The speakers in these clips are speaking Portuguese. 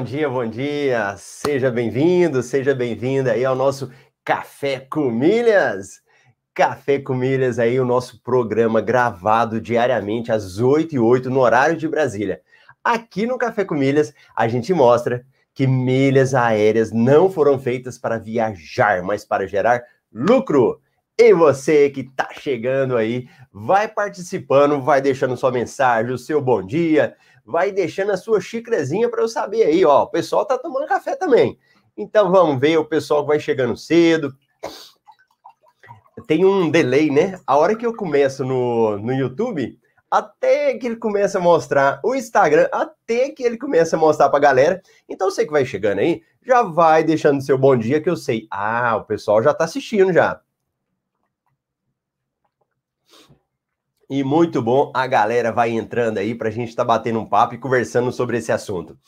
Bom dia, bom dia. Seja bem-vindo, seja bem-vinda aí ao nosso Café com Milhas. Café com Milhas aí, o nosso programa gravado diariamente às 8 e 8 no horário de Brasília. Aqui no Café com Milhas, a gente mostra que milhas aéreas não foram feitas para viajar, mas para gerar lucro. E você que está chegando aí, vai participando, vai deixando sua mensagem, o seu bom dia, vai deixando a sua xícarazinha para eu saber aí, ó. O pessoal tá tomando café também. Então vamos ver o pessoal que vai chegando cedo. Tem um delay, né? A hora que eu começo no, no YouTube, até que ele começa a mostrar o Instagram, até que ele começa a mostrar para a galera. Então você que vai chegando aí, já vai deixando seu bom dia que eu sei. Ah, o pessoal já está assistindo já. E muito bom, a galera vai entrando aí para a gente estar tá batendo um papo e conversando sobre esse assunto.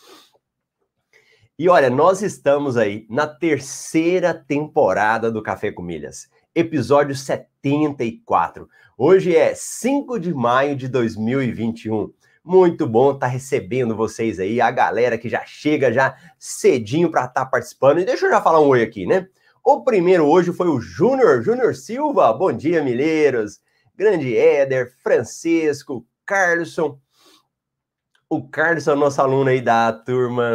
E olha, nós estamos aí na terceira temporada do Café com Milhas, episódio 74. Hoje é 5 de maio de 2021. Muito bom estar tá recebendo vocês aí, a galera que já chega já cedinho para estar tá participando. E deixa eu já falar um oi aqui, né? O primeiro hoje foi o Júnior, Júnior Silva. Bom dia, milheiros. Grande Éder, Francisco, Carlson. O Carlson é nosso aluno aí da turma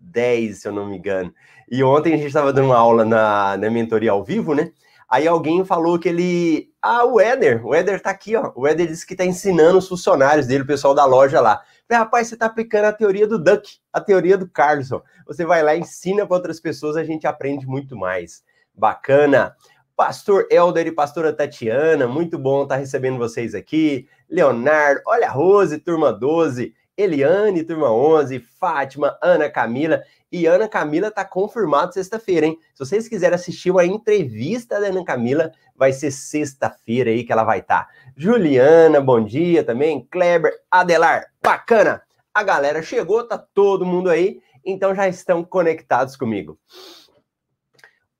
10, se eu não me engano. E ontem a gente estava dando uma aula na, na mentoria ao vivo, né? Aí alguém falou que ele. Ah, o Éder, o Éder tá aqui, ó. O Éder disse que tá ensinando os funcionários dele, o pessoal da loja lá. Falei, rapaz, você tá aplicando a teoria do Duck, a teoria do Carlson. Você vai lá, ensina para outras pessoas, a gente aprende muito mais. Bacana. Pastor Helder e pastora Tatiana, muito bom estar tá recebendo vocês aqui. Leonardo, olha a Rose, turma 12. Eliane, turma 11, Fátima, Ana Camila. E Ana Camila tá confirmado sexta-feira, hein? Se vocês quiserem assistir uma entrevista da Ana Camila, vai ser sexta-feira aí que ela vai estar. Tá. Juliana, bom dia também. Kleber, Adelar, bacana. A galera chegou, tá todo mundo aí, então já estão conectados comigo.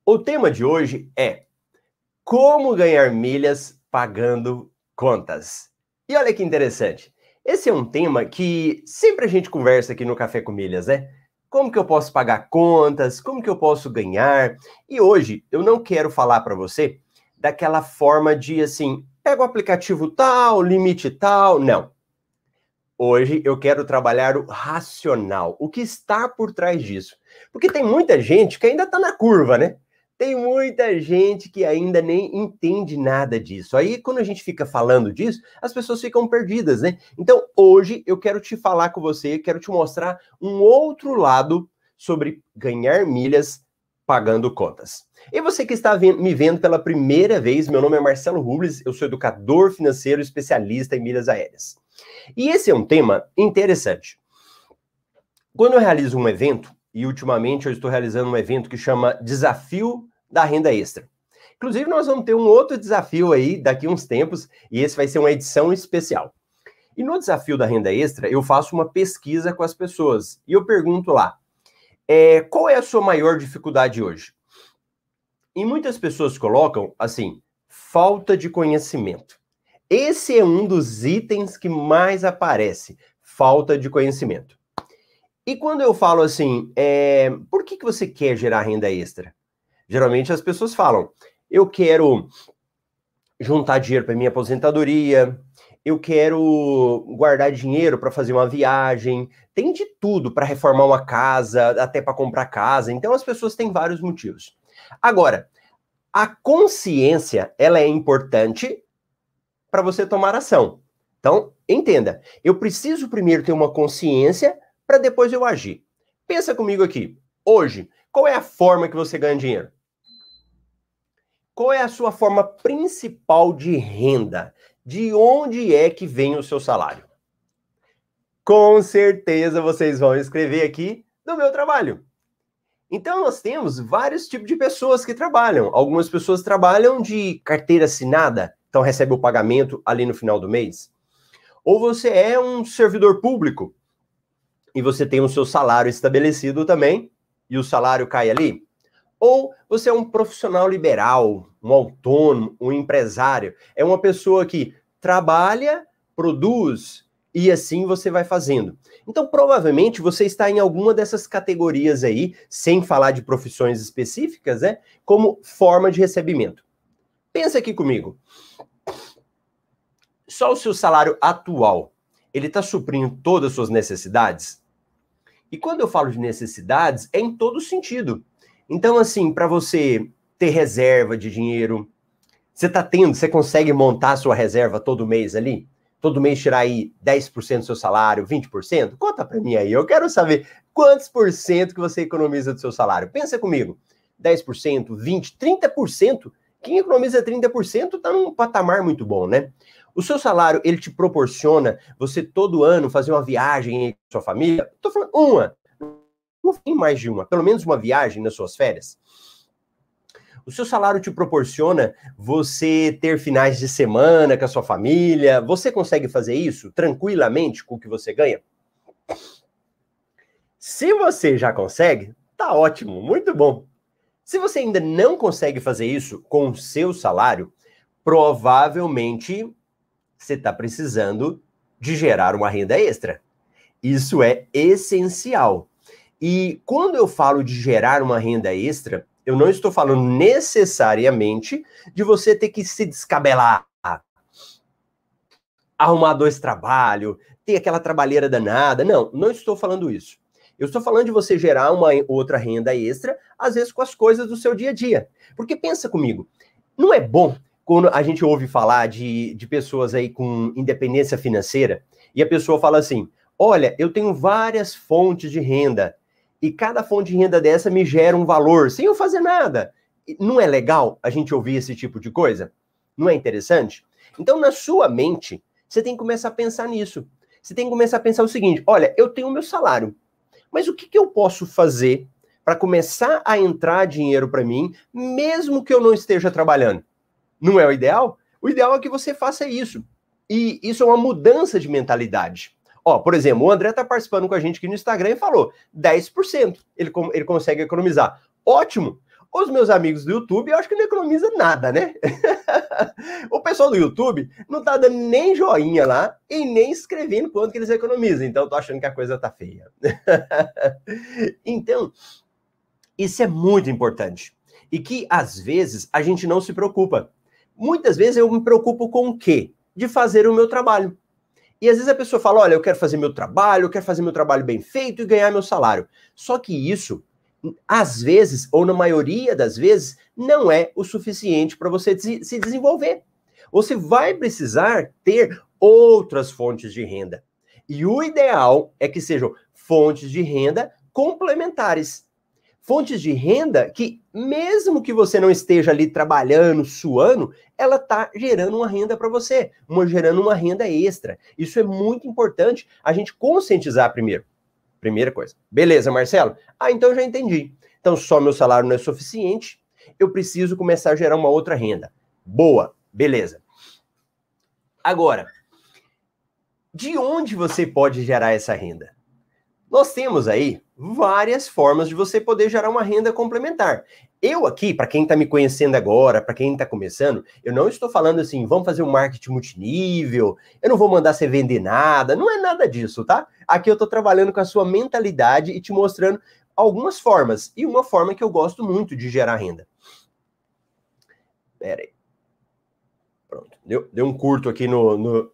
O tema de hoje é como ganhar milhas pagando contas. E olha que interessante. Esse é um tema que sempre a gente conversa aqui no Café com Milhas, né? Como que eu posso pagar contas? Como que eu posso ganhar? E hoje eu não quero falar para você daquela forma de assim, pega o aplicativo tal, limite tal, não. Hoje eu quero trabalhar o racional, o que está por trás disso. Porque tem muita gente que ainda está na curva, né? Tem muita gente que ainda nem entende nada disso. Aí, quando a gente fica falando disso, as pessoas ficam perdidas, né? Então, hoje eu quero te falar com você, quero te mostrar um outro lado sobre ganhar milhas pagando contas. E você que está me vendo pela primeira vez, meu nome é Marcelo Rubles, eu sou educador financeiro especialista em milhas aéreas. E esse é um tema interessante. Quando eu realizo um evento, e ultimamente eu estou realizando um evento que chama Desafio da renda extra. Inclusive, nós vamos ter um outro desafio aí daqui uns tempos, e esse vai ser uma edição especial. E no desafio da renda extra, eu faço uma pesquisa com as pessoas e eu pergunto lá: é, qual é a sua maior dificuldade hoje? E muitas pessoas colocam assim: falta de conhecimento. Esse é um dos itens que mais aparece: falta de conhecimento. E quando eu falo assim, é, por que, que você quer gerar renda extra? Geralmente as pessoas falam: eu quero juntar dinheiro para minha aposentadoria, eu quero guardar dinheiro para fazer uma viagem, tem de tudo para reformar uma casa, até para comprar casa. Então as pessoas têm vários motivos. Agora, a consciência, ela é importante para você tomar ação. Então, entenda, eu preciso primeiro ter uma consciência para depois eu agir. Pensa comigo aqui. Hoje, qual é a forma que você ganha dinheiro? Qual é a sua forma principal de renda? De onde é que vem o seu salário? Com certeza vocês vão escrever aqui no meu trabalho. Então nós temos vários tipos de pessoas que trabalham. Algumas pessoas trabalham de carteira assinada, então recebe o pagamento ali no final do mês. Ou você é um servidor público e você tem o seu salário estabelecido também e o salário cai ali. Ou você é um profissional liberal, um autônomo, um empresário. É uma pessoa que trabalha, produz E assim você vai fazendo. Então, provavelmente você está em alguma dessas categorias aí, sem falar de profissões específicas, né? Como forma de recebimento. Pensa aqui comigo. Só o seu salário atual, ele está suprindo todas as suas necessidades? E quando eu falo de necessidades, é em todo sentido. Então, assim, para você ter reserva de dinheiro, você está tendo, você consegue montar sua reserva todo mês ali? todo mês tirar aí 10% do seu salário, 20%? Conta para mim aí, eu quero saber quantos por cento que você economiza do seu salário. Pensa comigo, 10%, 20%, 30%? Quem economiza 30% está num patamar muito bom, né? O seu salário, ele te proporciona você todo ano fazer uma viagem com sua família? Estou falando uma, não tem mais de uma, pelo menos uma viagem nas suas férias. O seu salário te proporciona você ter finais de semana com a sua família? Você consegue fazer isso tranquilamente com o que você ganha? Se você já consegue, tá ótimo, muito bom. Se você ainda não consegue fazer isso com o seu salário, provavelmente você está precisando de gerar uma renda extra. Isso é essencial. E quando eu falo de gerar uma renda extra, eu não estou falando necessariamente de você ter que se descabelar, arrumar dois trabalhos, ter aquela trabalheira danada. Não, não estou falando isso. Eu estou falando de você gerar uma outra renda extra, às vezes com as coisas do seu dia a dia. Porque pensa comigo, não é bom quando a gente ouve falar de, de pessoas aí com independência financeira e a pessoa fala assim: olha, eu tenho várias fontes de renda e cada fonte de renda dessa me gera um valor sem eu fazer nada. Não é legal a gente ouvir esse tipo de coisa? Não é interessante? Então, na sua mente, você tem que começar a pensar nisso. Você tem que começar a pensar o seguinte: olha, eu tenho o meu salário, mas o que, que eu posso fazer para começar a entrar dinheiro para mim, mesmo que eu não esteja trabalhando? Não é o ideal? O ideal é que você faça isso. E isso é uma mudança de mentalidade. Ó, por exemplo, o André está participando com a gente aqui no Instagram e falou 10%. Ele, ele consegue economizar. Ótimo! Os meus amigos do YouTube, eu acho que não economiza nada, né? o pessoal do YouTube não tá dando nem joinha lá e nem escrevendo quanto que eles economizam. Então, eu tô achando que a coisa tá feia. então, isso é muito importante. E que, às vezes, a gente não se preocupa. Muitas vezes eu me preocupo com o quê? De fazer o meu trabalho. E às vezes a pessoa fala: olha, eu quero fazer meu trabalho, eu quero fazer meu trabalho bem feito e ganhar meu salário. Só que isso, às vezes, ou na maioria das vezes, não é o suficiente para você se desenvolver. Você vai precisar ter outras fontes de renda. E o ideal é que sejam fontes de renda complementares fontes de renda que, mesmo que você não esteja ali trabalhando, suando, ela está gerando uma renda para você, uma, gerando uma renda extra. Isso é muito importante a gente conscientizar primeiro. Primeira coisa. Beleza, Marcelo? Ah, então já entendi. Então só meu salário não é suficiente, eu preciso começar a gerar uma outra renda. Boa, beleza. Agora, de onde você pode gerar essa renda? Nós temos aí várias formas de você poder gerar uma renda complementar. Eu aqui, para quem está me conhecendo agora, para quem está começando, eu não estou falando assim, vamos fazer um marketing multinível, eu não vou mandar você vender nada, não é nada disso, tá? Aqui eu estou trabalhando com a sua mentalidade e te mostrando algumas formas. E uma forma que eu gosto muito de gerar renda. Pera aí. Pronto, deu, deu um curto aqui no, no,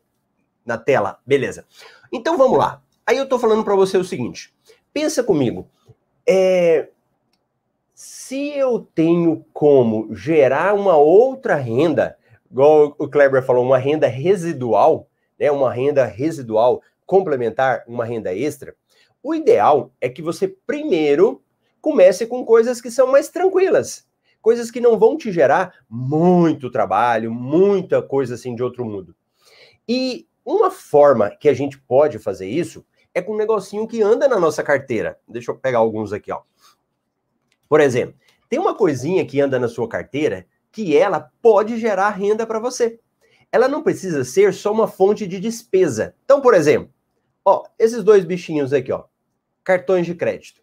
na tela. Beleza. Então vamos lá. Aí eu estou falando para você o seguinte: pensa comigo. É, se eu tenho como gerar uma outra renda, igual o Kleber falou, uma renda residual, né, uma renda residual complementar, uma renda extra, o ideal é que você primeiro comece com coisas que são mais tranquilas, coisas que não vão te gerar muito trabalho, muita coisa assim de outro mundo. E uma forma que a gente pode fazer isso é com um negocinho que anda na nossa carteira. Deixa eu pegar alguns aqui, ó. Por exemplo, tem uma coisinha que anda na sua carteira que ela pode gerar renda para você. Ela não precisa ser só uma fonte de despesa. Então, por exemplo, ó, esses dois bichinhos aqui, ó, cartões de crédito.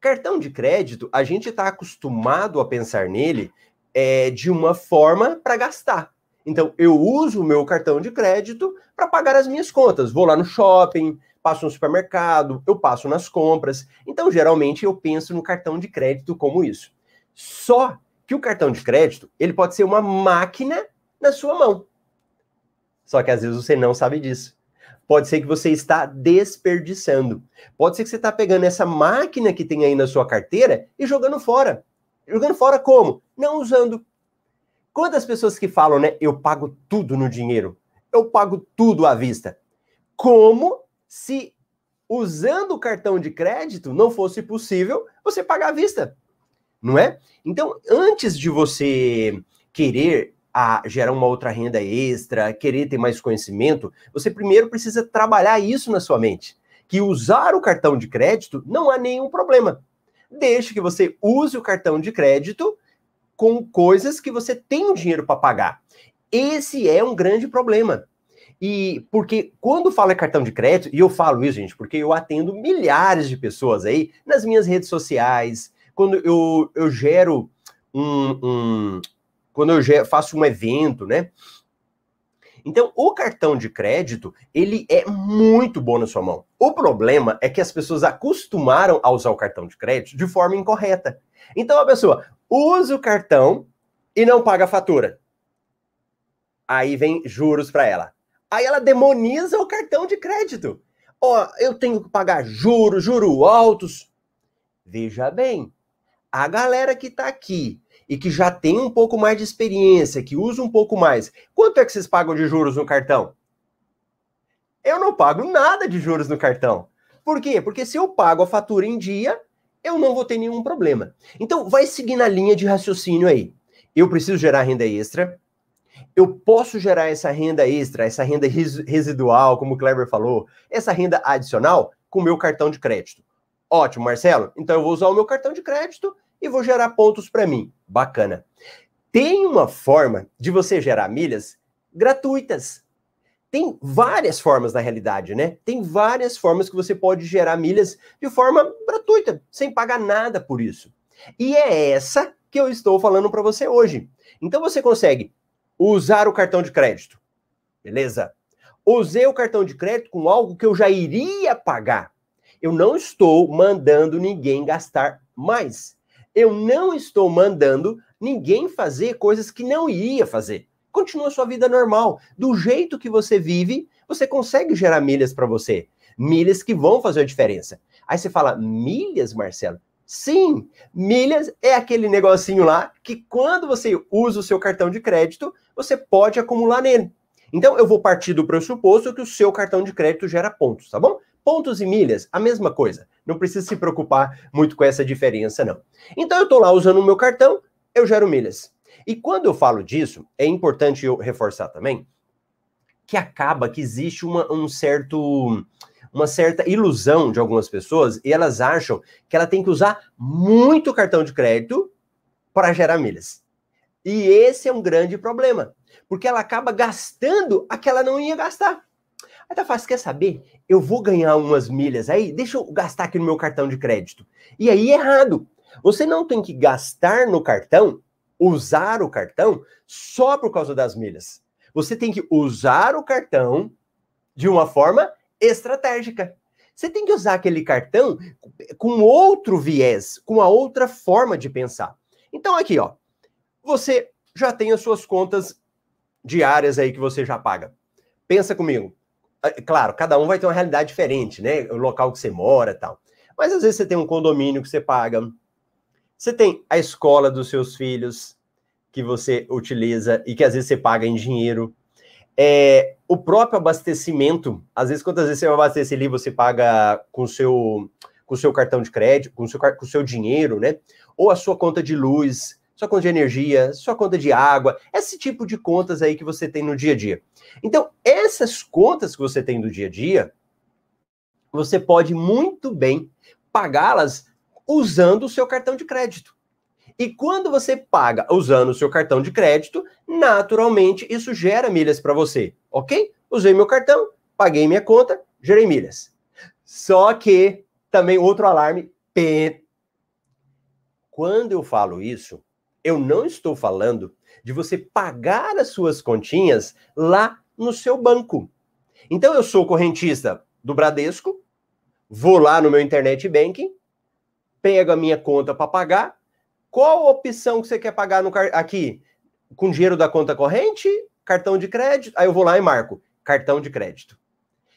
Cartão de crédito, a gente está acostumado a pensar nele é, de uma forma para gastar. Então, eu uso o meu cartão de crédito para pagar as minhas contas. Vou lá no shopping, passo no supermercado, eu passo nas compras. Então, geralmente, eu penso no cartão de crédito como isso. Só que o cartão de crédito, ele pode ser uma máquina na sua mão. Só que às vezes você não sabe disso. Pode ser que você está desperdiçando. Pode ser que você está pegando essa máquina que tem aí na sua carteira e jogando fora. Jogando fora como? Não usando. Quantas pessoas que falam, né? Eu pago tudo no dinheiro. Eu pago tudo à vista. Como se usando o cartão de crédito não fosse possível você pagar à vista. Não é? Então, antes de você querer a gerar uma outra renda extra, querer ter mais conhecimento, você primeiro precisa trabalhar isso na sua mente. Que usar o cartão de crédito não há nenhum problema. Deixe que você use o cartão de crédito com coisas que você tem o dinheiro para pagar. Esse é um grande problema. E porque quando fala cartão de crédito, e eu falo isso, gente, porque eu atendo milhares de pessoas aí nas minhas redes sociais, quando eu, eu gero um, um, quando eu faço um evento, né? Então, o cartão de crédito, ele é muito bom na sua mão. O problema é que as pessoas acostumaram a usar o cartão de crédito de forma incorreta. Então, a pessoa usa o cartão e não paga a fatura. Aí vem juros para ela. Aí ela demoniza o cartão de crédito. Ó, oh, eu tenho que pagar juros, juros altos. Veja bem, a galera que está aqui e que já tem um pouco mais de experiência, que usa um pouco mais, quanto é que vocês pagam de juros no cartão? Eu não pago nada de juros no cartão. Por quê? Porque se eu pago a fatura em dia, eu não vou ter nenhum problema. Então, vai seguir na linha de raciocínio aí. Eu preciso gerar renda extra. Eu posso gerar essa renda extra, essa renda residual, como o Kleber falou, essa renda adicional com o meu cartão de crédito. Ótimo, Marcelo. Então eu vou usar o meu cartão de crédito e vou gerar pontos para mim. Bacana. Tem uma forma de você gerar milhas gratuitas. Tem várias formas na realidade, né? Tem várias formas que você pode gerar milhas de forma gratuita, sem pagar nada por isso. E é essa que eu estou falando para você hoje. Então você consegue usar o cartão de crédito. Beleza? Usei o cartão de crédito com algo que eu já iria pagar. Eu não estou mandando ninguém gastar mais eu não estou mandando ninguém fazer coisas que não iria fazer. Continua sua vida normal. Do jeito que você vive, você consegue gerar milhas para você. Milhas que vão fazer a diferença. Aí você fala, milhas, Marcelo? Sim, milhas é aquele negocinho lá que quando você usa o seu cartão de crédito, você pode acumular nele. Então eu vou partir do pressuposto que o seu cartão de crédito gera pontos, tá bom? Pontos e milhas, a mesma coisa. Não precisa se preocupar muito com essa diferença, não. Então eu estou lá usando o meu cartão, eu gero milhas. E quando eu falo disso, é importante eu reforçar também que acaba que existe uma, um certo, uma certa ilusão de algumas pessoas e elas acham que ela tem que usar muito cartão de crédito para gerar milhas. E esse é um grande problema, porque ela acaba gastando a que ela não ia gastar. Aí tá fácil, quer saber? Eu vou ganhar umas milhas aí, deixa eu gastar aqui no meu cartão de crédito. E aí, errado. Você não tem que gastar no cartão, usar o cartão, só por causa das milhas. Você tem que usar o cartão de uma forma estratégica. Você tem que usar aquele cartão com outro viés, com a outra forma de pensar. Então, aqui, ó, você já tem as suas contas diárias aí que você já paga. Pensa comigo. Ah, claro, cada um vai ter uma realidade diferente, né? O local que você mora tal. Mas às vezes você tem um condomínio que você paga. Você tem a escola dos seus filhos que você utiliza e que às vezes você paga em dinheiro. É, o próprio abastecimento, às vezes, quantas vezes você vai abastecer ali, você paga com seu, com seu cartão de crédito, com seu, com seu dinheiro, né? Ou a sua conta de luz, sua conta de energia, sua conta de água, esse tipo de contas aí que você tem no dia a dia. Então, essas contas que você tem do dia a dia, você pode muito bem pagá-las usando o seu cartão de crédito. E quando você paga usando o seu cartão de crédito, naturalmente isso gera milhas para você, ok? Usei meu cartão, paguei minha conta, gerei milhas. Só que também outro alarme, quando eu falo isso, eu não estou falando de você pagar as suas continhas lá no seu banco. Então eu sou correntista do Bradesco, vou lá no meu internet banking, pego a minha conta para pagar. Qual opção que você quer pagar no aqui? Com dinheiro da conta corrente, cartão de crédito? Aí eu vou lá e marco cartão de crédito.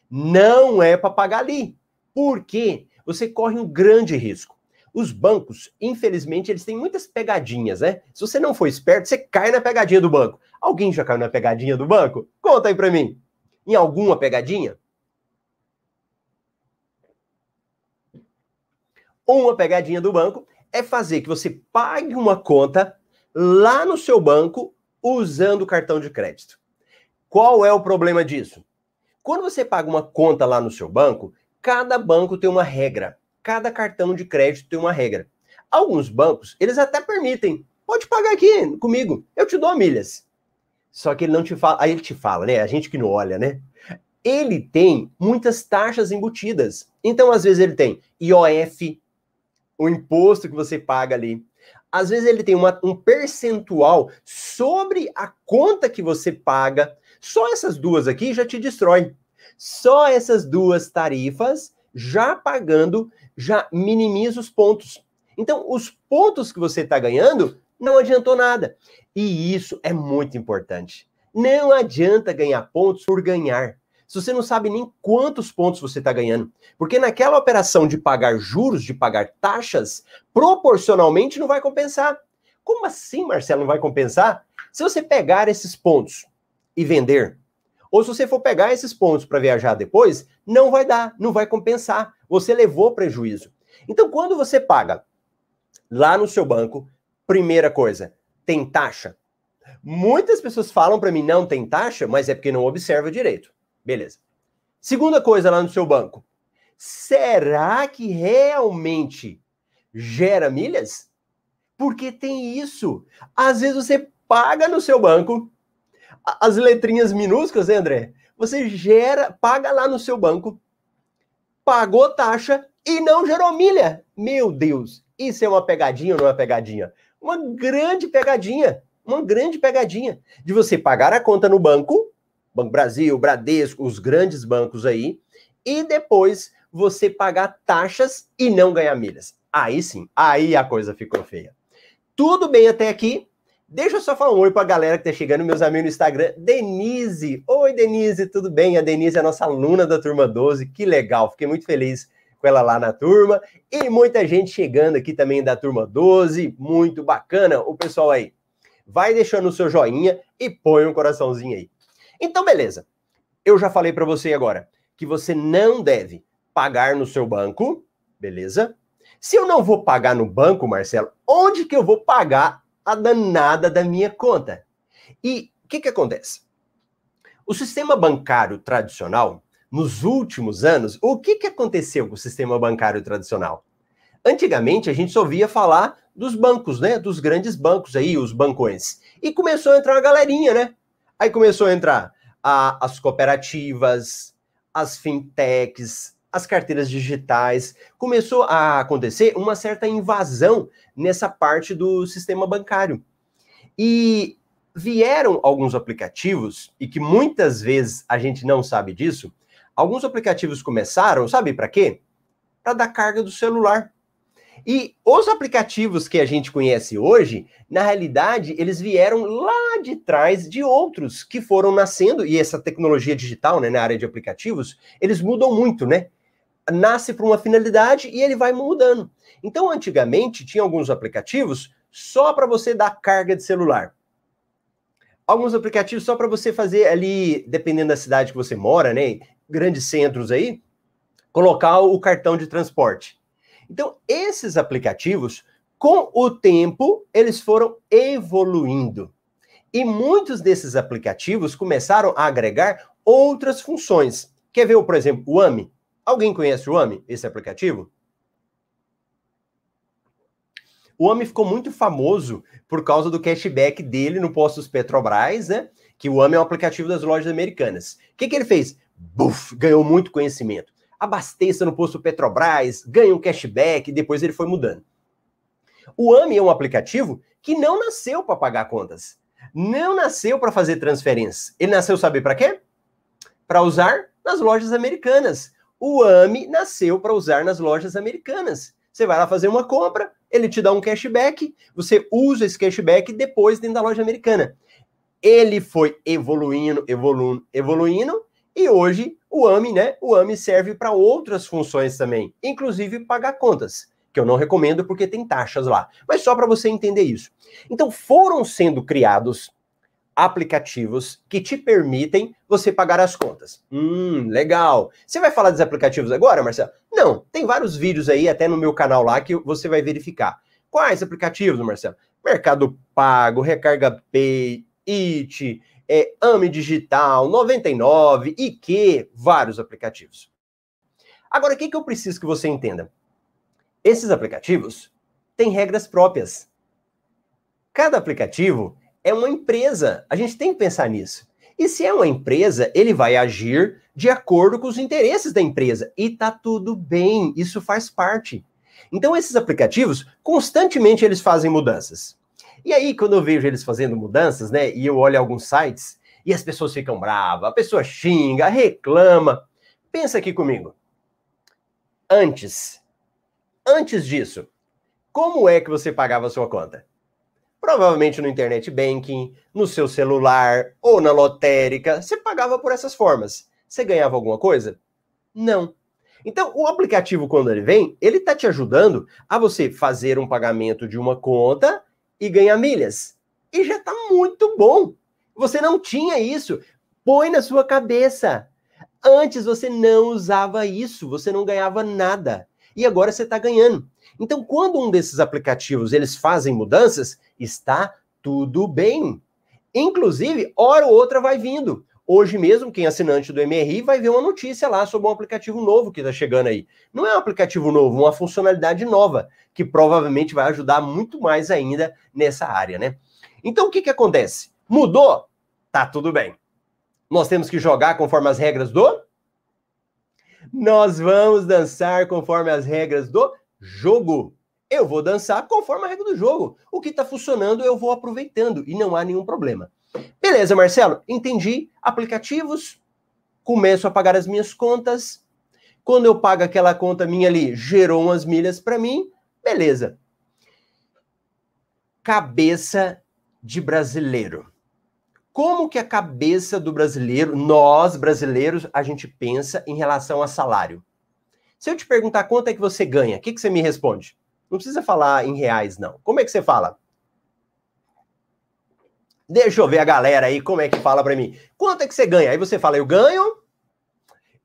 Não é para pagar ali. Por quê? Você corre um grande risco. Os bancos, infelizmente, eles têm muitas pegadinhas, né? Se você não for esperto, você cai na pegadinha do banco. Alguém já caiu na pegadinha do banco? Conta aí para mim. Em alguma pegadinha? Uma pegadinha do banco é fazer que você pague uma conta lá no seu banco usando o cartão de crédito. Qual é o problema disso? Quando você paga uma conta lá no seu banco, cada banco tem uma regra. Cada cartão de crédito tem uma regra. Alguns bancos, eles até permitem. Pode pagar aqui comigo, eu te dou milhas. Só que ele não te fala, aí ele te fala, né? A gente que não olha, né? Ele tem muitas taxas embutidas. Então, às vezes, ele tem IOF, o imposto que você paga ali. Às vezes, ele tem uma, um percentual sobre a conta que você paga. Só essas duas aqui já te destrói. Só essas duas tarifas, já pagando, já minimiza os pontos. Então, os pontos que você está ganhando não adiantou nada. E isso é muito importante. Não adianta ganhar pontos por ganhar. Se você não sabe nem quantos pontos você está ganhando. Porque naquela operação de pagar juros, de pagar taxas, proporcionalmente não vai compensar. Como assim, Marcelo, não vai compensar? Se você pegar esses pontos e vender, ou se você for pegar esses pontos para viajar depois, não vai dar, não vai compensar. Você levou prejuízo. Então, quando você paga lá no seu banco, primeira coisa, tem taxa? Muitas pessoas falam para mim não tem taxa, mas é porque não observa direito. Beleza. Segunda coisa lá no seu banco. Será que realmente gera milhas? Porque tem isso. Às vezes você paga no seu banco as letrinhas minúsculas, né, André? Você gera, paga lá no seu banco, pagou taxa e não gerou milha. Meu Deus, isso é uma pegadinha ou não é uma pegadinha? Uma grande pegadinha, uma grande pegadinha de você pagar a conta no banco, Banco Brasil, Bradesco, os grandes bancos aí, e depois você pagar taxas e não ganhar milhas. Aí sim, aí a coisa ficou feia. Tudo bem até aqui? Deixa eu só falar um oi pra galera que tá chegando, meus amigos no Instagram. Denise. Oi, Denise, tudo bem? A Denise é a nossa aluna da turma 12. Que legal, fiquei muito feliz com ela lá na turma. E muita gente chegando aqui também da turma 12. Muito bacana o pessoal aí. Vai deixando o seu joinha e põe um coraçãozinho aí. Então, beleza. Eu já falei para você agora que você não deve pagar no seu banco, beleza? Se eu não vou pagar no banco, Marcelo, onde que eu vou pagar a danada da minha conta? E o que que acontece? O sistema bancário tradicional, nos últimos anos, o que que aconteceu com o sistema bancário tradicional? Antigamente a gente só via falar dos bancos, né? Dos grandes bancos aí, os bancões. E começou a entrar uma galerinha, né? Aí começou a entrar a, as cooperativas, as fintechs, as carteiras digitais. Começou a acontecer uma certa invasão nessa parte do sistema bancário. E vieram alguns aplicativos, e que muitas vezes a gente não sabe disso. Alguns aplicativos começaram, sabe para quê? Para dar carga do celular. E os aplicativos que a gente conhece hoje, na realidade, eles vieram lá de trás de outros que foram nascendo, e essa tecnologia digital, né, na área de aplicativos, eles mudam muito, né? Nasce para uma finalidade e ele vai mudando. Então, antigamente, tinha alguns aplicativos só para você dar carga de celular. Alguns aplicativos só para você fazer ali, dependendo da cidade que você mora, né? Grandes centros aí, colocar o cartão de transporte. Então, esses aplicativos, com o tempo, eles foram evoluindo. E muitos desses aplicativos começaram a agregar outras funções. Quer ver, por exemplo, o AMI? Alguém conhece o AMI, esse aplicativo? O AMI ficou muito famoso por causa do cashback dele no Postos Petrobras, né? Que o AMI é um aplicativo das lojas americanas. O que, que ele fez? Buf, ganhou muito conhecimento abasteça no posto Petrobras, ganha um cashback, depois ele foi mudando. O AMI é um aplicativo que não nasceu para pagar contas. não nasceu para fazer transferências. Ele nasceu, saber para quê? Para usar nas lojas americanas. O AMI nasceu para usar nas lojas americanas. Você vai lá fazer uma compra, ele te dá um cashback, você usa esse cashback depois dentro da loja americana. Ele foi evoluindo, evoluindo, evoluindo, e hoje o AMI, né? O AMI serve para outras funções também, inclusive pagar contas, que eu não recomendo porque tem taxas lá. Mas só para você entender isso. Então foram sendo criados aplicativos que te permitem você pagar as contas. Hum, legal. Você vai falar dos aplicativos agora, Marcelo? Não, tem vários vídeos aí, até no meu canal lá, que você vai verificar. Quais aplicativos, Marcelo? Mercado Pago, Recarga Pay, It, é, AME Digital, 99, IQ, vários aplicativos. Agora, o que, que eu preciso que você entenda? Esses aplicativos têm regras próprias. Cada aplicativo é uma empresa. A gente tem que pensar nisso. E se é uma empresa, ele vai agir de acordo com os interesses da empresa. E tá tudo bem, isso faz parte. Então esses aplicativos, constantemente eles fazem mudanças. E aí quando eu vejo eles fazendo mudanças, né, e eu olho alguns sites e as pessoas ficam bravas, a pessoa xinga, reclama. Pensa aqui comigo. Antes, antes disso, como é que você pagava a sua conta? provavelmente no internet banking, no seu celular ou na lotérica. Você pagava por essas formas. Você ganhava alguma coisa? Não. Então, o aplicativo, quando ele vem, ele está te ajudando a você fazer um pagamento de uma conta e ganhar milhas. E já está muito bom. Você não tinha isso. Põe na sua cabeça. Antes você não usava isso, você não ganhava nada. E agora você está ganhando. Então, quando um desses aplicativos eles fazem mudanças, está tudo bem. Inclusive, hora ou outra vai vindo. Hoje mesmo, quem é assinante do MRI vai ver uma notícia lá sobre um aplicativo novo que está chegando aí. Não é um aplicativo novo, uma funcionalidade nova, que provavelmente vai ajudar muito mais ainda nessa área, né? Então, o que, que acontece? Mudou? Tá tudo bem. Nós temos que jogar conforme as regras do. Nós vamos dançar conforme as regras do jogo. Eu vou dançar conforme a regra do jogo. O que está funcionando eu vou aproveitando e não há nenhum problema. Beleza, Marcelo, entendi. Aplicativos, começo a pagar as minhas contas. Quando eu pago aquela conta minha ali, gerou umas milhas para mim, beleza. Cabeça de brasileiro. Como que a cabeça do brasileiro, nós brasileiros, a gente pensa em relação a salário? Se eu te perguntar quanto é que você ganha, o que, que você me responde? Não precisa falar em reais, não. Como é que você fala? Deixa eu ver a galera aí, como é que fala para mim. Quanto é que você ganha? Aí você fala, eu ganho.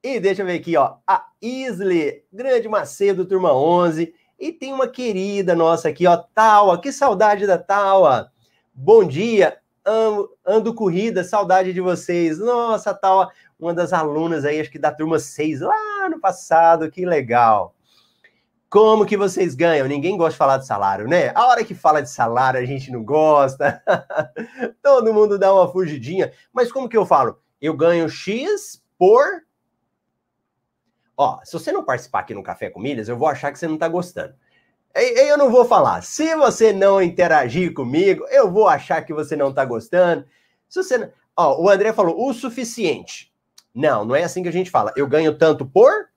E deixa eu ver aqui, ó. A Isley, grande Macedo, turma 11. E tem uma querida nossa aqui, ó, Taua. Que saudade da Taua. Bom dia. Ando, ando corrida, saudade de vocês. Nossa, Taua, uma das alunas aí, acho que da turma 6, lá no passado, que legal. Como que vocês ganham? Ninguém gosta de falar de salário, né? A hora que fala de salário, a gente não gosta. Todo mundo dá uma fugidinha. Mas como que eu falo? Eu ganho X por. Ó, se você não participar aqui no Café com Milhas, eu vou achar que você não tá gostando. Eu não vou falar. Se você não interagir comigo, eu vou achar que você não tá gostando. Se você. Ó, o André falou o suficiente. Não, não é assim que a gente fala. Eu ganho tanto por.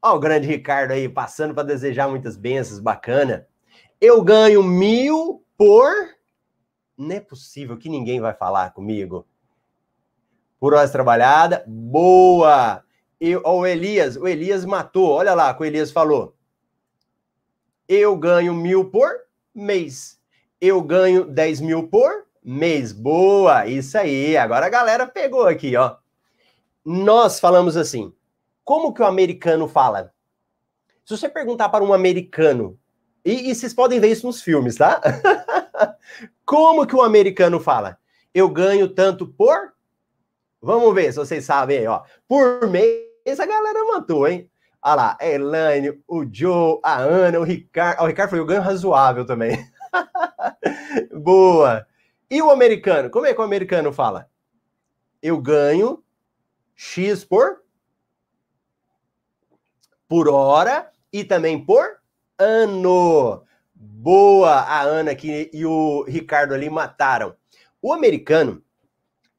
Ó, o grande Ricardo aí passando para desejar muitas bênçãos, bacana. Eu ganho mil por. Não é possível que ninguém vai falar comigo. Por horas trabalhada, boa. Eu, ó, o Elias, o Elias matou. Olha lá, o Elias falou. Eu ganho mil por mês. Eu ganho dez mil por mês. Boa, isso aí. Agora a galera pegou aqui, ó. Nós falamos assim. Como que o americano fala? Se você perguntar para um americano, e, e vocês podem ver isso nos filmes, tá? Como que o americano fala? Eu ganho tanto por. Vamos ver se vocês sabem aí, ó. Por mês a galera matou, hein? Olha lá, a Elaine, o Joe, a Ana, o Ricardo. o Ricardo foi o ganho razoável também. Boa. E o americano? Como é que o americano fala? Eu ganho X por por hora e também por ano. Boa! A Ana aqui e o Ricardo ali mataram. O americano,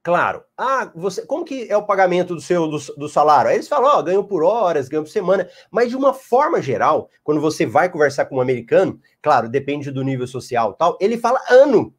claro, ah, você, como que é o pagamento do seu do, do salário? Aí eles falam, ó, oh, ganho por horas, ganho por semana, mas de uma forma geral, quando você vai conversar com um americano, claro, depende do nível social tal, ele fala ano.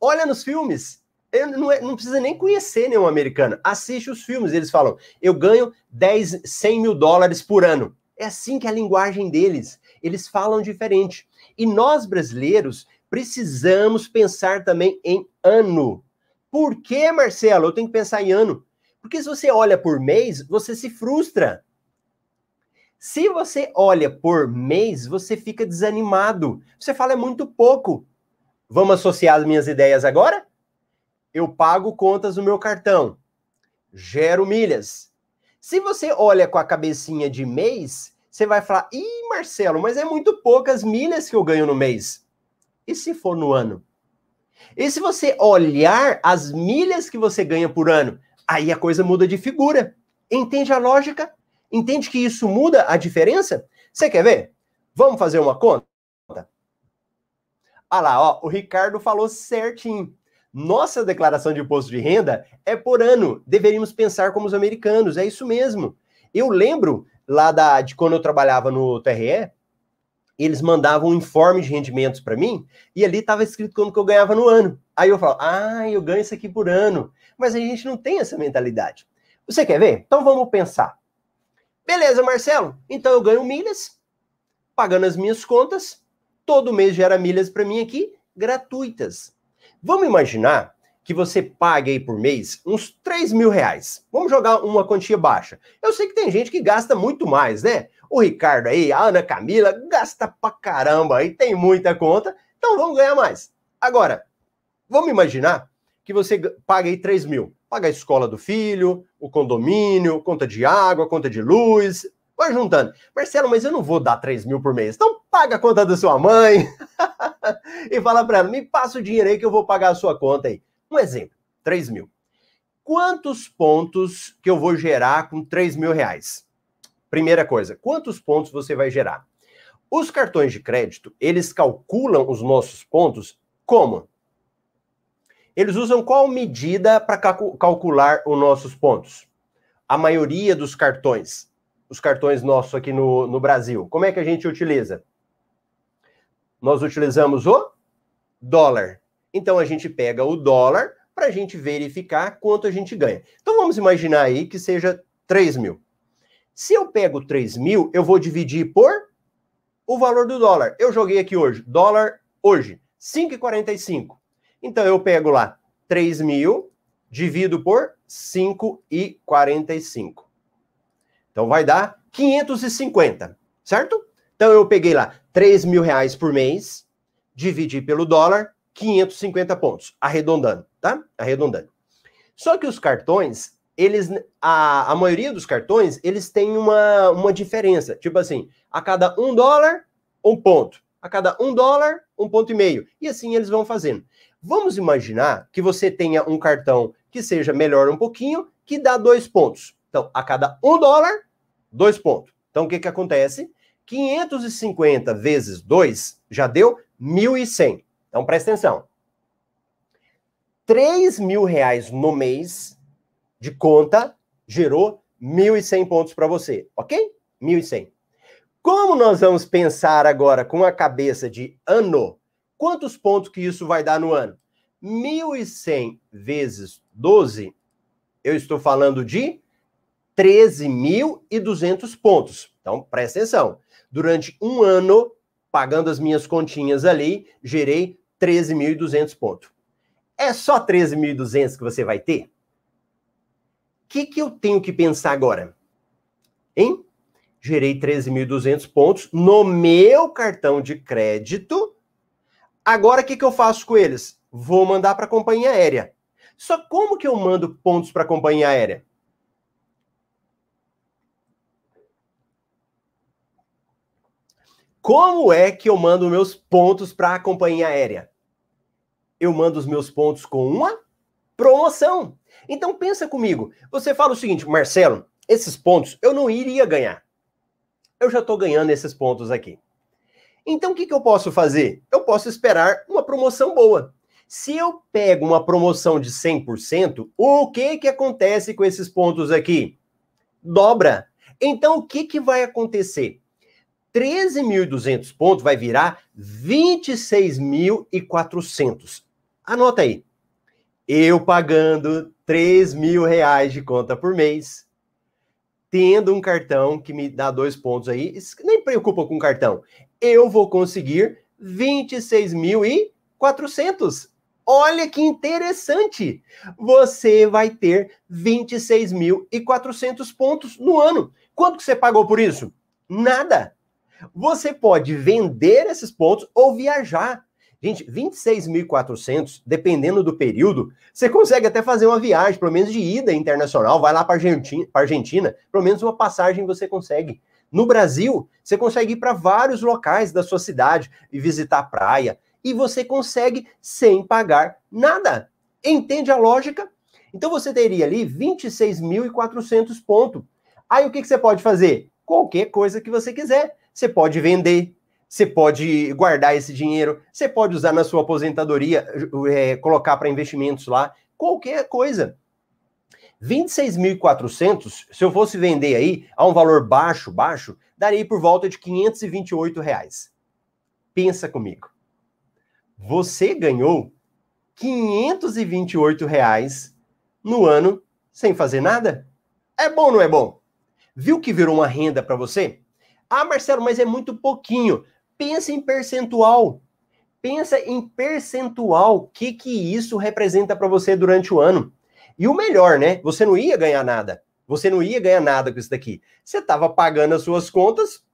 Olha nos filmes, não, é, não, precisa nem conhecer nenhum americano. Assiste os filmes, eles falam, eu ganho 10, 100 mil dólares por ano. É assim que é a linguagem deles. Eles falam diferente. E nós, brasileiros, precisamos pensar também em ano. Por que, Marcelo? Eu tenho que pensar em ano. Porque se você olha por mês, você se frustra. Se você olha por mês, você fica desanimado. Você fala é muito pouco. Vamos associar as minhas ideias agora? Eu pago contas no meu cartão, gero milhas. Se você olha com a cabecinha de mês, você vai falar: ih, Marcelo, mas é muito poucas milhas que eu ganho no mês. E se for no ano? E se você olhar as milhas que você ganha por ano, aí a coisa muda de figura. Entende a lógica? Entende que isso muda a diferença? Você quer ver? Vamos fazer uma conta? Olha lá, ó, o Ricardo falou certinho. Nossa declaração de imposto de renda é por ano. Deveríamos pensar como os americanos, é isso mesmo. Eu lembro lá da, de quando eu trabalhava no TRE, eles mandavam um informe de rendimentos para mim e ali estava escrito quanto que eu ganhava no ano. Aí eu falo, ah, eu ganho isso aqui por ano. Mas a gente não tem essa mentalidade. Você quer ver? Então vamos pensar. Beleza, Marcelo. Então eu ganho milhas, pagando as minhas contas. Todo mês gera milhas para mim aqui, gratuitas. Vamos imaginar que você pague aí por mês uns 3 mil reais. Vamos jogar uma quantia baixa. Eu sei que tem gente que gasta muito mais, né? O Ricardo aí, a Ana Camila, gasta pra caramba aí, tem muita conta, então vamos ganhar mais. Agora, vamos imaginar que você paga aí 3 mil. Paga a escola do filho, o condomínio, conta de água, conta de luz, vai juntando. Marcelo, mas eu não vou dar 3 mil por mês. Então paga a conta da sua mãe. e fala para ela: me passa o dinheiro aí que eu vou pagar a sua conta aí. Um exemplo: 3 mil. Quantos pontos que eu vou gerar com 3 mil reais? Primeira coisa, quantos pontos você vai gerar? Os cartões de crédito, eles calculam os nossos pontos como? Eles usam qual medida para calcular os nossos pontos? A maioria dos cartões, os cartões nossos aqui no, no Brasil, como é que a gente utiliza? Nós utilizamos o dólar. Então a gente pega o dólar para a gente verificar quanto a gente ganha. Então vamos imaginar aí que seja 3 mil. Se eu pego 3 mil, eu vou dividir por o valor do dólar. Eu joguei aqui hoje, dólar hoje, 5,45. Então eu pego lá 3 mil, divido por 5,45. Então vai dar 550, certo? Então eu peguei lá 3 mil reais por mês, dividi pelo dólar, 550 pontos, arredondando, tá? Arredondando. Só que os cartões, eles, a, a maioria dos cartões, eles têm uma, uma diferença. Tipo assim, a cada um dólar, um ponto. A cada um dólar, um ponto e meio. E assim eles vão fazendo. Vamos imaginar que você tenha um cartão que seja melhor um pouquinho, que dá dois pontos. Então, a cada um dólar, dois pontos. Então, o que, que acontece? 550 vezes 2 já deu 1.100. Então presta atenção. 3 mil reais no mês de conta gerou 1.100 pontos para você, ok? 1.100. Como nós vamos pensar agora com a cabeça de ano? Quantos pontos que isso vai dar no ano? 1.100 vezes 12, eu estou falando de 13.200 pontos. Então, presta atenção durante um ano, pagando as minhas continhas ali, gerei 13.200 pontos. É só 13.200 que você vai ter? O que, que eu tenho que pensar agora? Hein? Gerei 13.200 pontos no meu cartão de crédito. Agora, o que, que eu faço com eles? Vou mandar para a companhia aérea. Só como que eu mando pontos para a companhia aérea? Como é que eu mando meus pontos para a companhia aérea? Eu mando os meus pontos com uma promoção. Então pensa comigo. Você fala o seguinte, Marcelo, esses pontos eu não iria ganhar. Eu já estou ganhando esses pontos aqui. Então, o que, que eu posso fazer? Eu posso esperar uma promoção boa. Se eu pego uma promoção de 100%, o que, que acontece com esses pontos aqui? Dobra. Então, o que, que vai acontecer? 13.200 pontos vai virar 26.400. Anota aí. Eu pagando 3 mil reais de conta por mês, tendo um cartão que me dá dois pontos aí, nem preocupa com cartão. Eu vou conseguir 26.400. Olha que interessante! Você vai ter 26.400 pontos no ano. Quanto que você pagou por isso? Nada. Você pode vender esses pontos ou viajar. Gente, 26.400, dependendo do período, você consegue até fazer uma viagem, pelo menos de ida internacional, vai lá para Argentina, Argentina, pelo menos uma passagem você consegue. No Brasil, você consegue ir para vários locais da sua cidade e visitar a praia, e você consegue sem pagar nada. Entende a lógica? Então você teria ali 26.400 pontos. Aí o que, que você pode fazer? Qualquer coisa que você quiser. Você pode vender, você pode guardar esse dinheiro, você pode usar na sua aposentadoria, é, colocar para investimentos lá, qualquer coisa. 26.400, se eu fosse vender aí a um valor baixo, baixo, daria por volta de 528 reais. Pensa comigo você ganhou 528 reais no ano sem fazer nada? É bom não é bom? Viu que virou uma renda para você? Ah, Marcelo, mas é muito pouquinho. Pensa em percentual. Pensa em percentual. O que, que isso representa para você durante o ano? E o melhor, né? Você não ia ganhar nada. Você não ia ganhar nada com isso daqui. Você estava pagando as suas contas,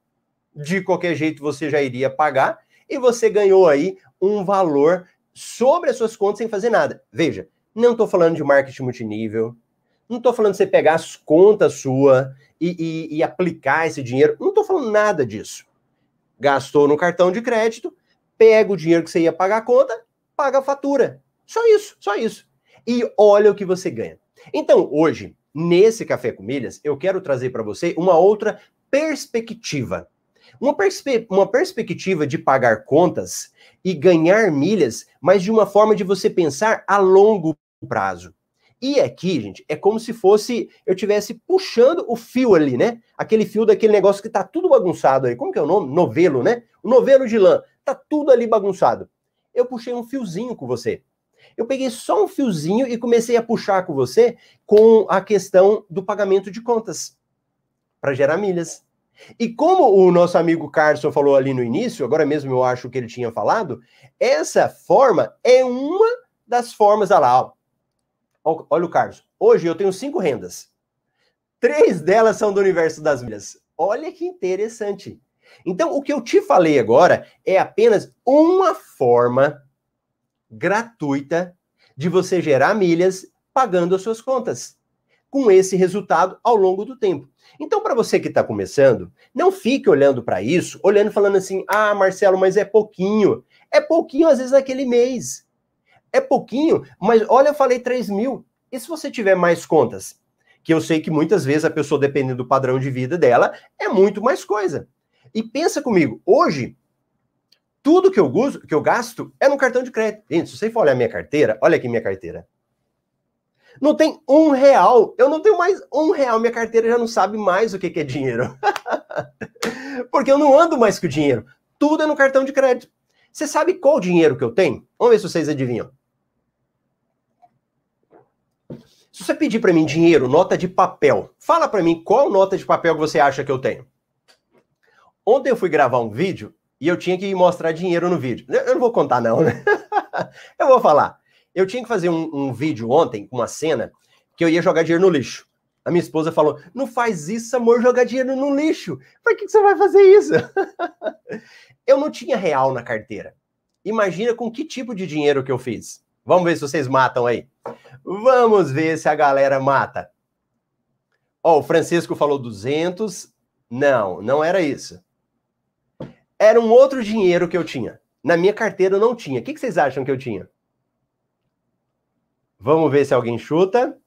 de qualquer jeito você já iria pagar, e você ganhou aí um valor sobre as suas contas sem fazer nada. Veja, não estou falando de marketing multinível, não estou falando de você pegar as contas sua e, e, e aplicar esse dinheiro, não estou falando nada disso. Gastou no cartão de crédito, pega o dinheiro que você ia pagar a conta, paga a fatura. Só isso, só isso. E olha o que você ganha. Então, hoje, nesse Café com Milhas, eu quero trazer para você uma outra perspectiva. Uma, perspe uma perspectiva de pagar contas e ganhar milhas, mas de uma forma de você pensar a longo prazo. E aqui, gente, é como se fosse eu tivesse puxando o fio ali, né? Aquele fio daquele negócio que tá tudo bagunçado aí. Como que é o nome? Novelo, né? O novelo de lã. Tá tudo ali bagunçado. Eu puxei um fiozinho com você. Eu peguei só um fiozinho e comecei a puxar com você com a questão do pagamento de contas para gerar milhas. E como o nosso amigo Carson falou ali no início, agora mesmo eu acho que ele tinha falado, essa forma é uma das formas, olha lá, ó. Olha o Carson, hoje eu tenho cinco rendas, três delas são do universo das milhas. Olha que interessante. Então, o que eu te falei agora é apenas uma forma gratuita de você gerar milhas pagando as suas contas com esse resultado ao longo do tempo. Então, para você que está começando, não fique olhando para isso, olhando falando assim: ah, Marcelo, mas é pouquinho. É pouquinho, às vezes, naquele mês. É pouquinho, mas olha, eu falei 3 mil. E se você tiver mais contas? Que eu sei que muitas vezes a pessoa, dependendo do padrão de vida dela, é muito mais coisa. E pensa comigo, hoje, tudo que eu, uso, que eu gasto é no cartão de crédito. Gente, se você for olhar minha carteira, olha aqui minha carteira. Não tem um real. Eu não tenho mais um real. Minha carteira já não sabe mais o que, é dinheiro. Porque eu não ando mais com dinheiro. Tudo é no cartão de crédito. Você sabe qual dinheiro que eu tenho? Vamos ver se vocês adivinham. Se você pedir para mim dinheiro, nota de papel, fala para mim qual nota de papel que você acha que eu tenho. Ontem eu fui gravar um vídeo e eu tinha que mostrar dinheiro no vídeo. Eu não vou contar não, né? eu vou falar. Eu tinha que fazer um, um vídeo ontem, uma cena, que eu ia jogar dinheiro no lixo. A minha esposa falou: Não faz isso, amor, jogar dinheiro no lixo. Por que, que você vai fazer isso? eu não tinha real na carteira. Imagina com que tipo de dinheiro que eu fiz. Vamos ver se vocês matam aí. Vamos ver se a galera mata. Ó, oh, o Francisco falou 200. Não, não era isso. Era um outro dinheiro que eu tinha. Na minha carteira eu não tinha. O que, vocês acham que eu tinha? Vamos ver se alguém chuta.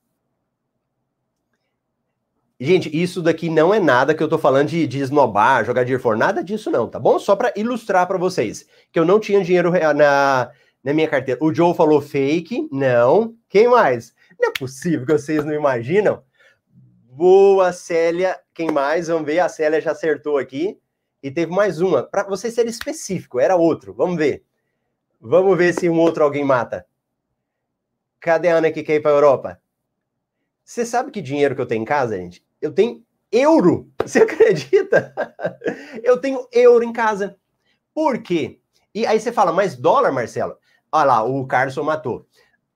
Gente, isso daqui não é nada que eu tô falando de, de esnobar, jogar dinheiro fora, nada disso não, tá bom? Só para ilustrar para vocês que eu não tinha dinheiro na, na minha carteira. O Joe falou fake, não. Quem mais? Não é possível que vocês não imaginam. Boa, Célia. Quem mais? Vamos ver. A Célia já acertou aqui. E teve mais uma. Para você ser específico, era outro. Vamos ver. Vamos ver se um outro alguém mata. Cadê a Ana que quer ir para a Europa? Você sabe que dinheiro que eu tenho em casa, gente? Eu tenho euro. Você acredita? eu tenho euro em casa. Por quê? E aí você fala, mas dólar, Marcelo? Olha lá, o Carson matou.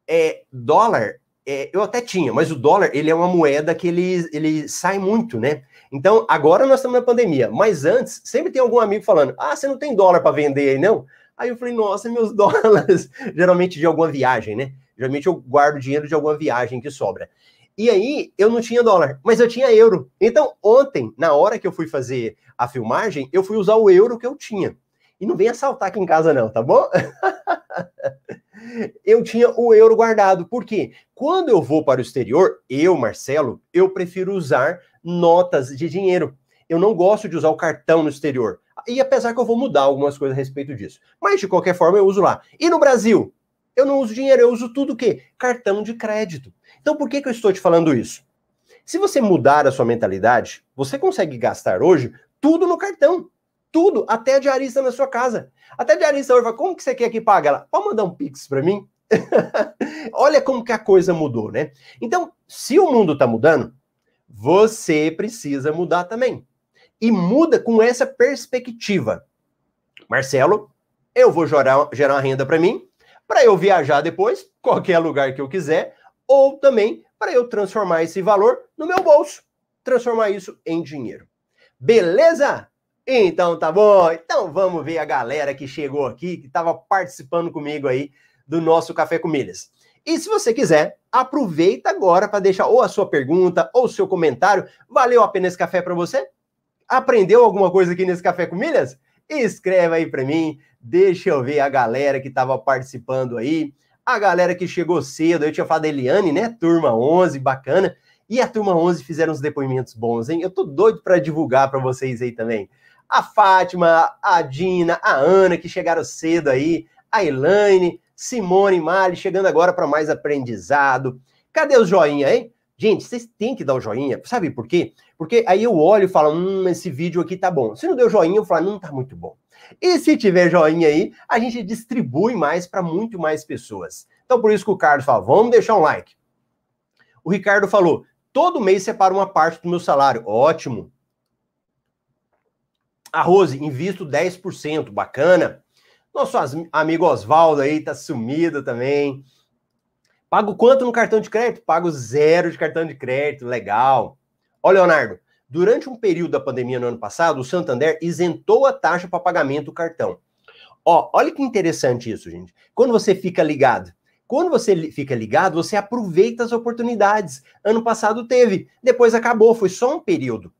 É, dólar, é, eu até tinha, mas o dólar, ele é uma moeda que ele, ele sai muito, né? Então, agora nós estamos na pandemia, mas antes, sempre tem algum amigo falando, ah, você não tem dólar para vender aí, não? Aí eu falei, nossa, meus dólares, geralmente de alguma viagem, né? Geralmente eu guardo dinheiro de alguma viagem que sobra. E aí eu não tinha dólar, mas eu tinha euro. Então ontem, na hora que eu fui fazer a filmagem, eu fui usar o euro que eu tinha. E não vem assaltar aqui em casa não, tá bom? eu tinha o euro guardado. Por quê? Quando eu vou para o exterior, eu, Marcelo, eu prefiro usar notas de dinheiro. Eu não gosto de usar o cartão no exterior. E apesar que eu vou mudar algumas coisas a respeito disso. Mas de qualquer forma eu uso lá. E no Brasil? Eu não uso dinheiro, eu uso tudo o quê? Cartão de crédito. Então, por que, que eu estou te falando isso? Se você mudar a sua mentalidade, você consegue gastar hoje tudo no cartão. Tudo, até a diarista na sua casa. Até a diarista hoje fala, como que você quer que pague? Ela, pode mandar um pix para mim? Olha como que a coisa mudou, né? Então, se o mundo está mudando, você precisa mudar também. E muda com essa perspectiva. Marcelo, eu vou gerar, gerar uma renda para mim, para eu viajar depois, qualquer lugar que eu quiser, ou também para eu transformar esse valor no meu bolso, transformar isso em dinheiro. Beleza? Então tá bom. Então vamos ver a galera que chegou aqui, que estava participando comigo aí do nosso Café com Milhas. E se você quiser, aproveita agora para deixar ou a sua pergunta ou o seu comentário. Valeu a pena esse café para você? Aprendeu alguma coisa aqui nesse Café com Milhas? Escreva aí para mim, deixa eu ver a galera que estava participando aí a galera que chegou cedo, eu tinha falado da Eliane, né? Turma 11, bacana. E a turma 11 fizeram uns depoimentos bons, hein? Eu tô doido para divulgar para vocês aí também. A Fátima, a Dina, a Ana, que chegaram cedo aí, a Elaine, Simone Mali, chegando agora para mais aprendizado. Cadê o joinha, hein? Gente, vocês têm que dar o joinha. Sabe por quê? Porque aí eu olho e falo, hum, esse vídeo aqui tá bom. Se não deu joinha, eu falo, não tá muito bom. E se tiver joinha aí, a gente distribui mais para muito mais pessoas. Então, por isso que o Carlos fala, vamos deixar um like. O Ricardo falou, todo mês separa uma parte do meu salário. Ótimo. A Rose, invisto 10%, bacana. Nosso amigo Oswaldo aí tá sumido também. Pago quanto no cartão de crédito? Pago zero de cartão de crédito, legal. Ó, Leonardo, Durante um período da pandemia no ano passado, o Santander isentou a taxa para pagamento do cartão. Ó, olha que interessante isso, gente. Quando você fica ligado, quando você fica ligado, você aproveita as oportunidades. Ano passado teve, depois acabou, foi só um período.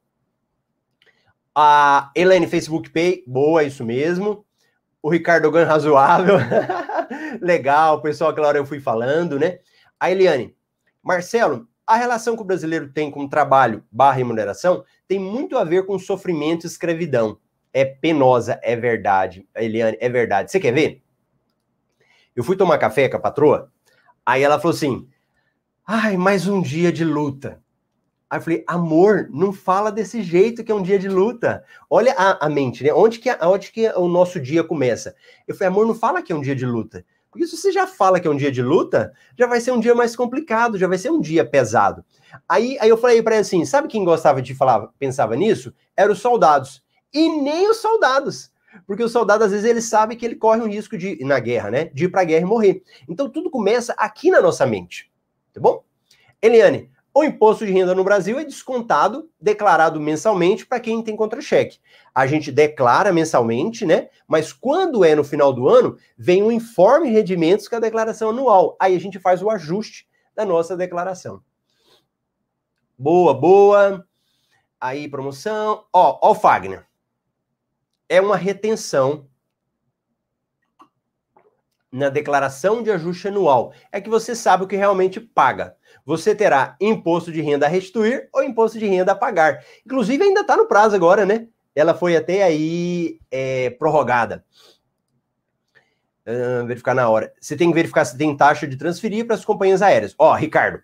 A Elaine Facebook Pay, boa, isso mesmo. O Ricardo Gan razoável. Legal, pessoal, aquela hora eu fui falando, né? A Eliane, Marcelo, a relação que o brasileiro tem com trabalho barra remuneração tem muito a ver com sofrimento e escravidão. É penosa, é verdade. Eliane, é verdade. Você quer ver? Eu fui tomar café com a patroa, aí ela falou assim: ai, mais um dia de luta. Aí eu falei, amor, não fala desse jeito que é um dia de luta. Olha a, a mente, né? Onde que, onde que o nosso dia começa? Eu falei, amor, não fala que é um dia de luta. Porque se você já fala que é um dia de luta, já vai ser um dia mais complicado, já vai ser um dia pesado. Aí, aí eu falei para ele assim: sabe quem gostava de falar, pensava nisso? Eram os soldados. E nem os soldados. Porque o soldado, às vezes, ele sabe que ele corre um risco de, na guerra, né? De ir pra guerra e morrer. Então tudo começa aqui na nossa mente. Tá bom? Eliane, o imposto de renda no Brasil é descontado, declarado mensalmente para quem tem contra-cheque. A gente declara mensalmente, né? Mas quando é no final do ano, vem um informe rendimentos com a declaração anual. Aí a gente faz o ajuste da nossa declaração. Boa, boa. Aí, promoção. Ó, ó o Fagner. É uma retenção na declaração de ajuste anual é que você sabe o que realmente paga. Você terá imposto de renda a restituir ou imposto de renda a pagar. Inclusive, ainda está no prazo agora, né? Ela foi até aí é, prorrogada. Uh, verificar na hora. Você tem que verificar se tem taxa de transferir para as companhias aéreas. Ó, Ricardo.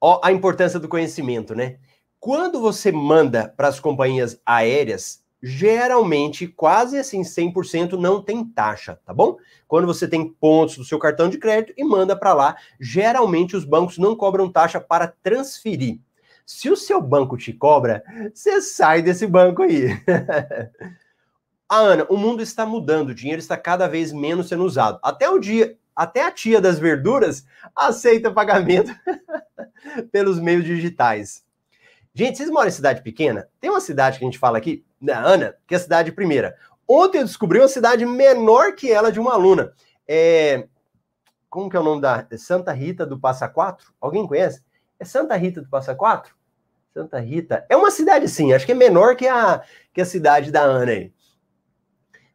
Ó, a importância do conhecimento, né? Quando você manda para as companhias aéreas, geralmente, quase assim, 100% não tem taxa, tá bom? Quando você tem pontos do seu cartão de crédito e manda para lá, geralmente os bancos não cobram taxa para transferir. Se o seu banco te cobra, você sai desse banco aí. ah, Ana, o mundo está mudando, o dinheiro está cada vez menos sendo usado. Até o dia, até a tia das verduras aceita pagamento pelos meios digitais. Gente, vocês moram em cidade pequena? Tem uma cidade que a gente fala aqui, da Ana, que é a cidade primeira. Ontem eu descobri uma cidade menor que ela de uma aluna. É... Como que é o nome da Santa Rita do Passa Quatro? Alguém conhece? É Santa Rita do Passa Quatro? Santa Rita. É uma cidade, sim, acho que é menor que a, que a cidade da Ana aí.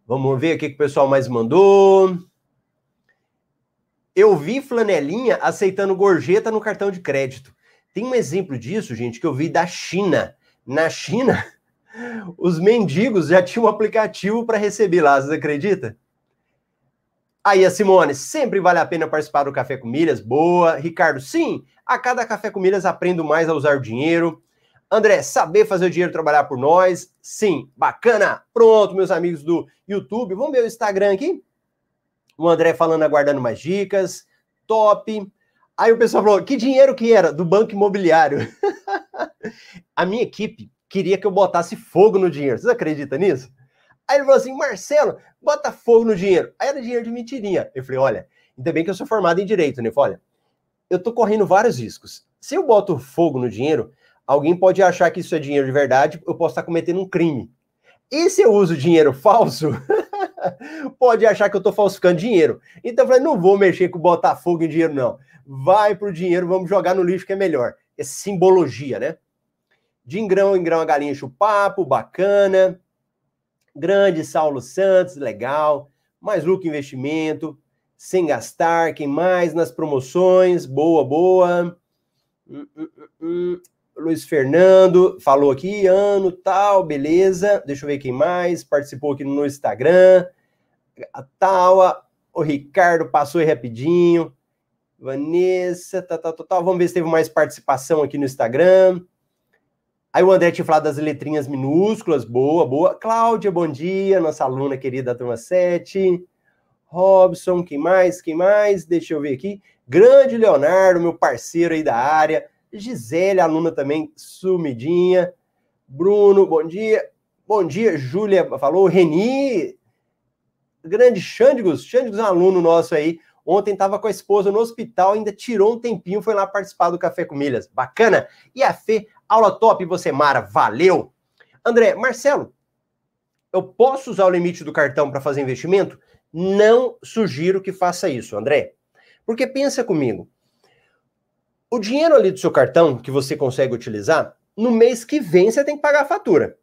Vamos ver o que o pessoal mais mandou. Eu vi flanelinha aceitando gorjeta no cartão de crédito. Tem um exemplo disso, gente, que eu vi da China. Na China, os mendigos já tinham um aplicativo para receber lá, vocês acreditam? Aí a Simone, sempre vale a pena participar do Café com Milhas. Boa. Ricardo, sim, a cada Café com Milhas aprendo mais a usar o dinheiro. André, saber fazer o dinheiro trabalhar por nós. Sim, bacana. Pronto, meus amigos do YouTube. Vamos ver o Instagram aqui. O André falando, aguardando mais dicas. Top. Aí o pessoal falou: que dinheiro que era? Do banco imobiliário. a minha equipe queria que eu botasse fogo no dinheiro. Vocês acreditam nisso? Aí ele falou assim: Marcelo, bota fogo no dinheiro. Aí era dinheiro de mentirinha. Eu falei: olha, ainda bem que eu sou formado em direito, né? Falei, olha, eu tô correndo vários riscos. Se eu boto fogo no dinheiro, alguém pode achar que isso é dinheiro de verdade, eu posso estar cometendo um crime. E se eu uso dinheiro falso, pode achar que eu estou falsificando dinheiro. Então eu falei, não vou mexer com botar fogo em dinheiro, não. Vai pro dinheiro, vamos jogar no lixo que é melhor. É simbologia, né? De grão em grão a galinha enche o papo, bacana. Grande Saulo Santos, legal. Mais lucro investimento, sem gastar. Quem mais nas promoções? Boa, boa. Hum, hum, hum. Luiz Fernando falou aqui, ano tal, beleza. Deixa eu ver quem mais participou aqui no Instagram. A Taua, o Ricardo passou aí rapidinho. Vanessa, tal, tal, tal, tal. Vamos ver se teve mais participação aqui no Instagram. Aí o André tinha falado das letrinhas minúsculas, boa, boa. Cláudia, bom dia, nossa aluna querida da turma 7. Robson, quem mais? Quem mais? Deixa eu ver aqui. Grande Leonardo, meu parceiro aí da área. Gisele, aluna também sumidinha. Bruno, bom dia. Bom dia, Júlia falou. Reni, grande Xandigos, Xandigos é um aluno nosso aí. Ontem estava com a esposa no hospital, ainda tirou um tempinho, foi lá participar do Café com Milhas. Bacana. E a Fê Aula top, você, Mara. Valeu. André, Marcelo, eu posso usar o limite do cartão para fazer investimento? Não sugiro que faça isso, André. Porque pensa comigo. O dinheiro ali do seu cartão que você consegue utilizar, no mês que vem você tem que pagar a fatura.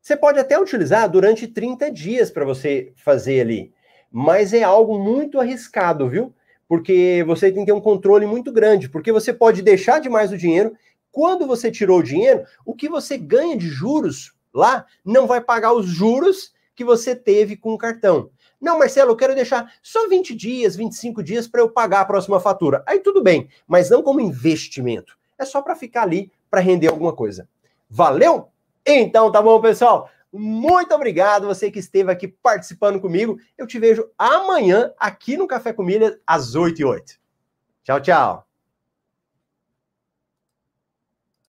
Você pode até utilizar durante 30 dias para você fazer ali, mas é algo muito arriscado, viu? Porque você tem que ter um controle muito grande, porque você pode deixar demais o dinheiro quando você tirou o dinheiro, o que você ganha de juros lá não vai pagar os juros que você teve com o cartão. Não, Marcelo, eu quero deixar só 20 dias, 25 dias para eu pagar a próxima fatura. Aí tudo bem, mas não como investimento. É só para ficar ali para render alguma coisa. Valeu? Então tá bom, pessoal. Muito obrigado você que esteve aqui participando comigo. Eu te vejo amanhã aqui no Café com às 8 e 8. Tchau, tchau.